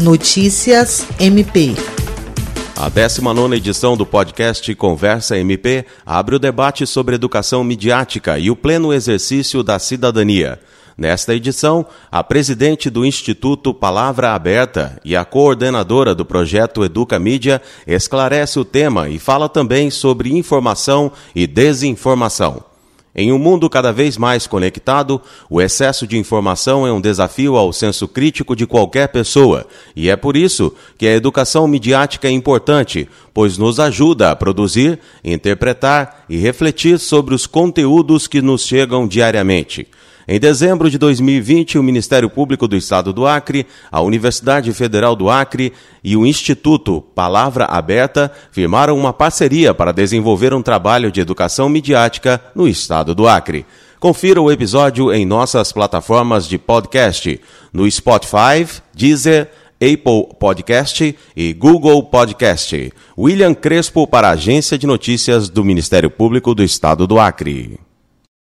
Notícias MP. A 19 edição do podcast Conversa MP abre o debate sobre educação midiática e o pleno exercício da cidadania. Nesta edição, a presidente do Instituto Palavra Aberta e a coordenadora do projeto Educa Mídia esclarece o tema e fala também sobre informação e desinformação. Em um mundo cada vez mais conectado, o excesso de informação é um desafio ao senso crítico de qualquer pessoa, e é por isso que a educação midiática é importante, pois nos ajuda a produzir, interpretar e refletir sobre os conteúdos que nos chegam diariamente. Em dezembro de 2020, o Ministério Público do Estado do Acre, a Universidade Federal do Acre e o Instituto Palavra Aberta firmaram uma parceria para desenvolver um trabalho de educação midiática no Estado do Acre. Confira o episódio em nossas plataformas de podcast, no Spotify, Deezer, Apple Podcast e Google Podcast. William Crespo para a Agência de Notícias do Ministério Público do Estado do Acre.